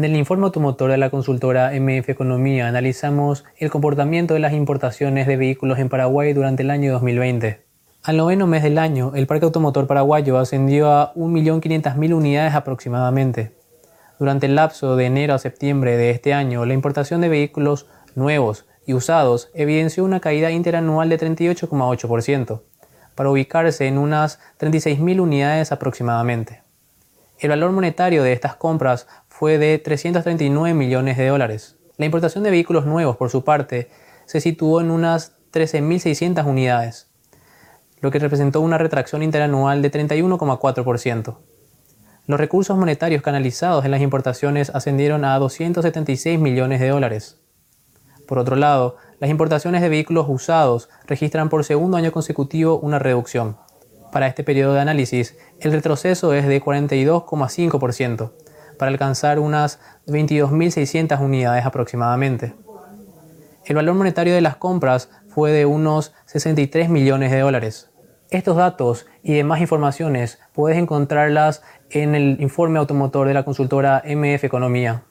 En el informe automotor de la consultora MF Economía analizamos el comportamiento de las importaciones de vehículos en Paraguay durante el año 2020. Al noveno mes del año, el parque automotor paraguayo ascendió a 1.500.000 unidades aproximadamente. Durante el lapso de enero a septiembre de este año, la importación de vehículos nuevos y usados evidenció una caída interanual de 38,8%, para ubicarse en unas 36.000 unidades aproximadamente. El valor monetario de estas compras fue de 339 millones de dólares. La importación de vehículos nuevos, por su parte, se situó en unas 13.600 unidades lo que representó una retracción interanual de 31,4%. Los recursos monetarios canalizados en las importaciones ascendieron a 276 millones de dólares. Por otro lado, las importaciones de vehículos usados registran por segundo año consecutivo una reducción. Para este periodo de análisis, el retroceso es de 42,5%, para alcanzar unas 22.600 unidades aproximadamente. El valor monetario de las compras fue de unos 63 millones de dólares. Estos datos y demás informaciones puedes encontrarlas en el informe automotor de la consultora MF Economía.